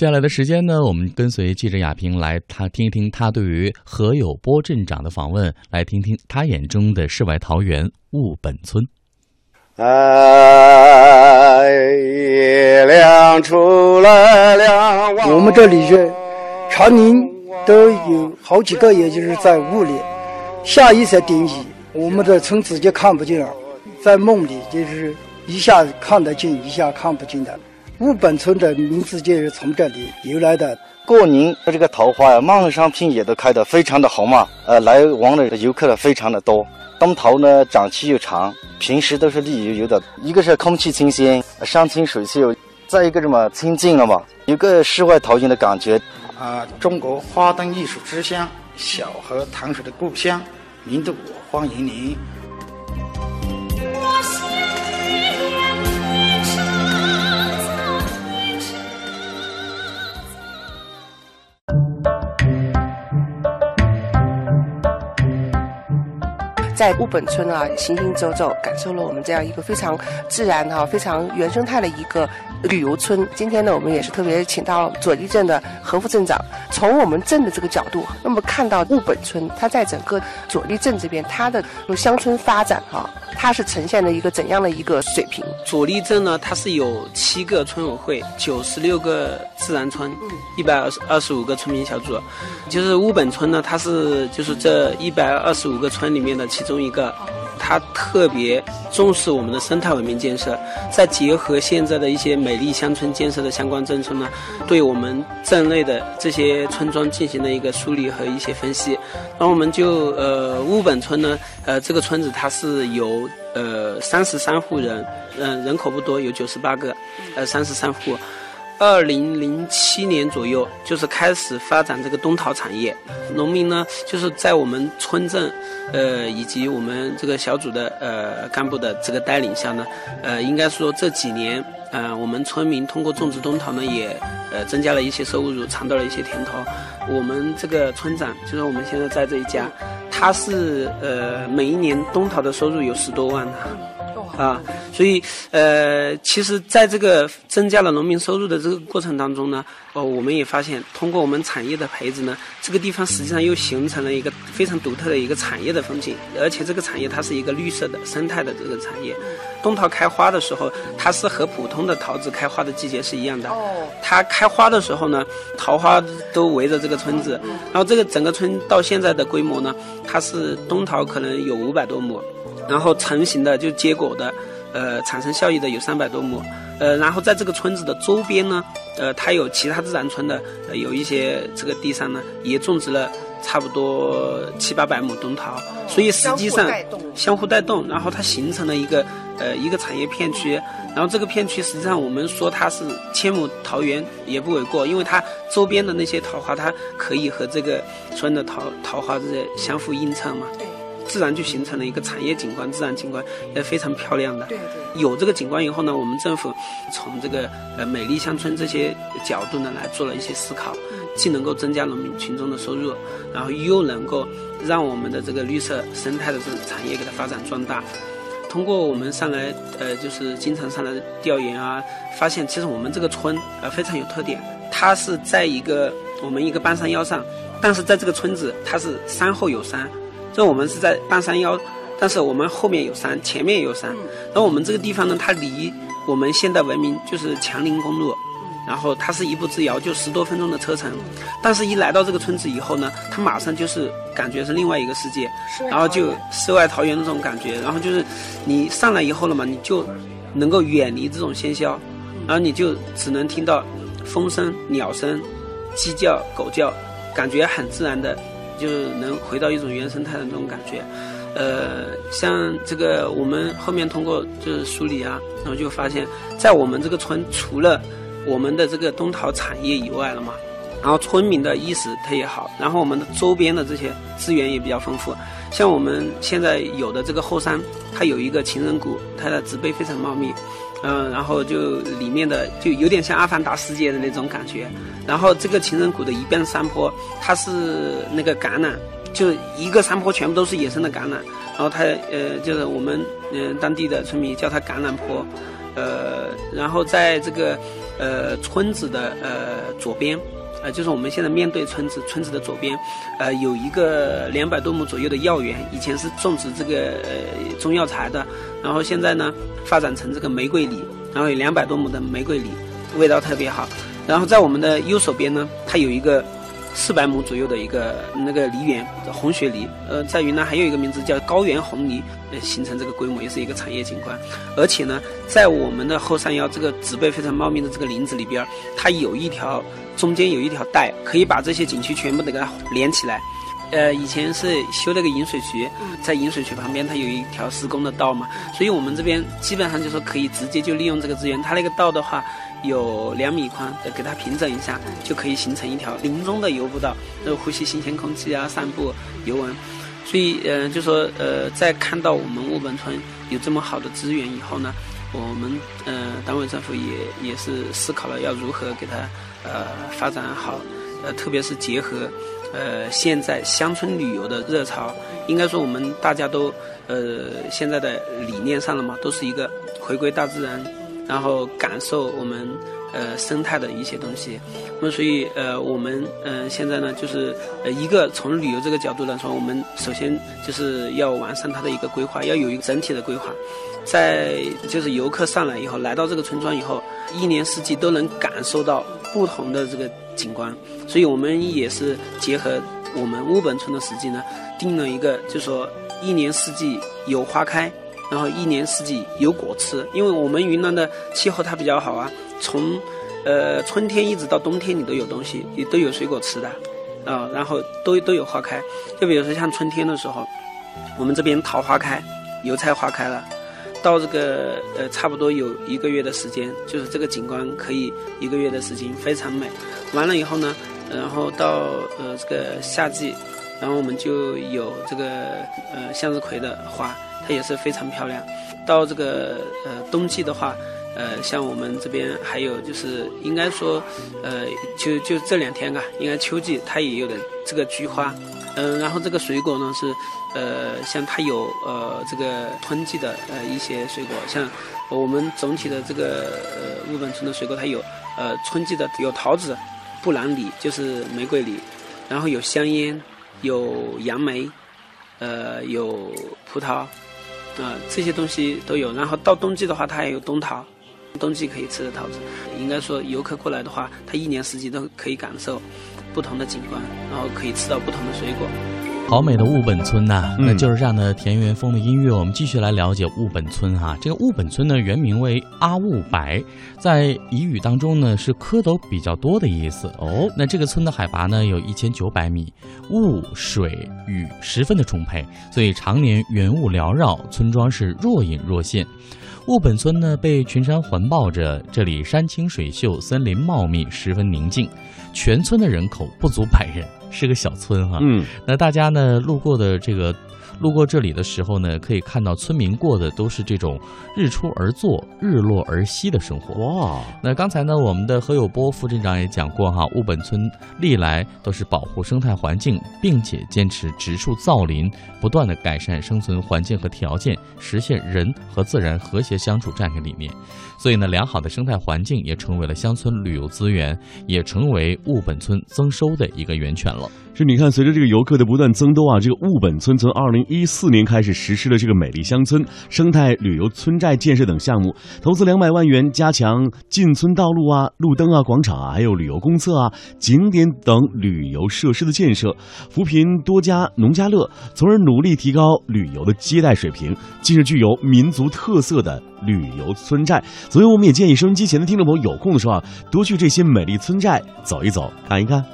接下来的时间呢，我们跟随记者亚平来他听一听他对于何有波镇长的访问，来听听他眼中的世外桃源雾本村。哎，月亮出来了。我们这里是常年都有好几个，也就是在雾里，下一些定义，我们的村子就看不见了，在梦里就是一下看得见，一下看不见的。雾本村的名字就是从这里由来的。过年这个桃花呀，漫山遍野都开得非常的红嘛，呃，来往的游客呢非常的多。冬桃呢长期又长，平时都是绿油油的。一个是空气清新，山清水秀；再一个什么清静了嘛，有个世外桃源的感觉。啊，中国花灯艺术之乡，小河糖水的故乡，名度欢迎您。在物本村啊，行行走走，感受了我们这样一个非常自然哈、非常原生态的一个旅游村。今天呢，我们也是特别请到左立镇的何副镇长，从我们镇的这个角度，那么看到物本村，它在整个左立镇这边，它的乡村发展哈、它是呈现了一个怎样的一个水平？左立镇呢，它是有七个村委会，九十六个自然村，一百二十二十五个村民小组。就是乌本村呢，它是就是这一百二十五个村里面的其中一个，它特别重视我们的生态文明建设，再结合现在的一些美丽乡村建设的相关政策呢，对我们镇内的这些村庄进行了一个梳理和一些分析。那我们就呃乌本村呢，呃这个村子它是由呃三十三户人，嗯、人口不多，有九十八个，呃三十三户。二零零七年左右，就是开始发展这个冬桃产业。农民呢，就是在我们村镇，呃，以及我们这个小组的呃干部的这个带领下呢，呃，应该说这几年，呃，我们村民通过种植冬桃呢，也呃增加了一些收入，尝到了一些甜头。我们这个村长，就是我们现在在这一家，他是呃每一年冬桃的收入有十多万呢。所以呃，其实在这个增加了农民收入的这个过程当中呢，哦，我们也发现，通过我们产业的培植呢，这个地方实际上又形成了一个非常独特的一个产业的风景，而且这个产业它是一个绿色的生态的这个产业。冬桃开花的时候，它是和普通的桃子开花的季节是一样的。它开花的时候呢，桃花都围着这个村子，然后这个整个村到现在的规模呢，它是冬桃可能有五百多亩。然后成型的就结果的，呃，产生效益的有三百多亩，呃，然后在这个村子的周边呢，呃，它有其他自然村的，呃，有一些这个地上呢也种植了差不多七八百亩冬桃，所以实际上相互带动，然后它形成了一个呃一个产业片区，然后这个片区实际上我们说它是千亩桃园也不为过，因为它周边的那些桃花它可以和这个村的桃桃花这些相互映衬嘛。自然就形成了一个产业景观、自然景观，也非常漂亮的。对对。有这个景观以后呢，我们政府从这个呃美丽乡村这些角度呢来做了一些思考，既能够增加农民群众的收入，然后又能够让我们的这个绿色生态的这种产业给它发展壮大。通过我们上来呃就是经常上来调研啊，发现其实我们这个村呃非常有特点，它是在一个我们一个半山腰上，但是在这个村子它是山后有山。这我们是在半山腰，但是我们后面有山，前面也有山。然后我们这个地方呢，它离我们现代文明就是强林公路，然后它是一步之遥，就十多分钟的车程。但是，一来到这个村子以后呢，它马上就是感觉是另外一个世界，然后就世外桃源那种感觉。然后就是你上来以后了嘛，你就能够远离这种喧嚣，然后你就只能听到风声、鸟声、鸡叫、狗叫，感觉很自然的。就能回到一种原生态的那种感觉，呃，像这个我们后面通过就是梳理啊，然后就发现，在我们这个村除了我们的这个冬桃产业以外了嘛，然后村民的意识它也好，然后我们的周边的这些资源也比较丰富，像我们现在有的这个后山，它有一个情人谷，它的植被非常茂密。嗯，然后就里面的就有点像阿凡达世界的那种感觉。然后这个情人谷的一边山坡，它是那个橄榄，就一个山坡全部都是野生的橄榄。然后它呃，就是我们嗯当地的村民叫它橄榄坡。呃，然后在这个呃村子的呃左边。呃，就是我们现在面对村子，村子的左边，呃，有一个两百多亩左右的药园，以前是种植这个呃中药材的，然后现在呢发展成这个玫瑰梨，然后有两百多亩的玫瑰梨，味道特别好。然后在我们的右手边呢，它有一个。四百亩左右的一个那个梨园，红雪梨，呃，在云南还有一个名字叫高原红梨，形成这个规模也是一个产业景观。而且呢，在我们的后山腰这个植被非常茂密的这个林子里边，它有一条中间有一条带，可以把这些景区全部都给它连起来。呃，以前是修了个引水渠，在引水渠旁边它有一条施工的道嘛，所以我们这边基本上就说可以直接就利用这个资源。它那个道的话。有两米宽，给它平整一下，就可以形成一条林中的游步道，呃，呼吸新鲜空气啊，散步游玩。所以，呃，就说，呃，在看到我们木本村有这么好的资源以后呢，我们，呃，党委政府也也是思考了要如何给它，呃，发展好，呃，特别是结合，呃，现在乡村旅游的热潮，应该说我们大家都，呃，现在的理念上了嘛，都是一个回归大自然。然后感受我们呃生态的一些东西，那么所以呃我们嗯现在呢就是呃一个从旅游这个角度来说，我们首先就是要完善它的一个规划，要有一个整体的规划，在就是游客上来以后，来到这个村庄以后，一年四季都能感受到不同的这个景观，所以我们也是结合我们乌本村的实际呢，定了一个就说一年四季有花开。然后一年四季有果吃，因为我们云南的气候它比较好啊，从呃春天一直到冬天你都有东西，也都有水果吃的，啊，然后都都有花开。就比如说像春天的时候，我们这边桃花开，油菜花开了，到这个呃差不多有一个月的时间，就是这个景观可以一个月的时间非常美。完了以后呢，然后到呃这个夏季，然后我们就有这个呃向日葵的花。它也是非常漂亮。到这个呃冬季的话，呃像我们这边还有就是应该说，呃就就这两天啊，应该秋季它也有的这个菊花，嗯，然后这个水果呢是，呃像它有呃这个春季的呃一些水果，像我们总体的这个呃日本村的水果，它有呃春季的有桃子、布兰梨，就是玫瑰梨，然后有香烟，有杨梅，呃有葡萄。啊，这些东西都有。然后到冬季的话，它还有冬桃，冬季可以吃的桃子。应该说，游客过来的话，他一年四季都可以感受不同的景观，然后可以吃到不同的水果。好美的雾本村呐！那就是这样的田园风的音乐。我们继续来了解雾本村哈。这个雾本村呢，原名为阿雾白，在彝语当中呢是蝌蚪比较多的意思哦。那这个村的海拔呢有一千九百米，雾水雨十分的充沛，所以常年云雾缭绕，村庄是若隐若现。雾本村呢被群山环抱着，这里山清水秀，森林茂密，十分宁静。全村的人口不足百人。是个小村哈，嗯，那大家呢路过的这个，路过这里的时候呢，可以看到村民过的都是这种日出而作、日落而息的生活。哇，那刚才呢，我们的何有波副镇长也讲过哈，雾本村历来都是保护生态环境，并且坚持植树造林，不断的改善生存环境和条件，实现人和自然和谐相处这样一个理念。所以呢，良好的生态环境也成为了乡村旅游资源，也成为雾本村增收的一个源泉了。是，你看，随着这个游客的不断增多啊，这个雾本村从二零一四年开始实施了这个美丽乡村、生态旅游村寨建设等项目，投资两百万元，加强进村道路啊、路灯啊、广场啊，还有旅游公厕啊、景点等旅游设施的建设，扶贫多家农家乐，从而努力提高旅游的接待水平，建设具有民族特色的旅游村寨。所以，我们也建议收音机前的听众朋友有空的时候啊，多去这些美丽村寨走一走、看一看。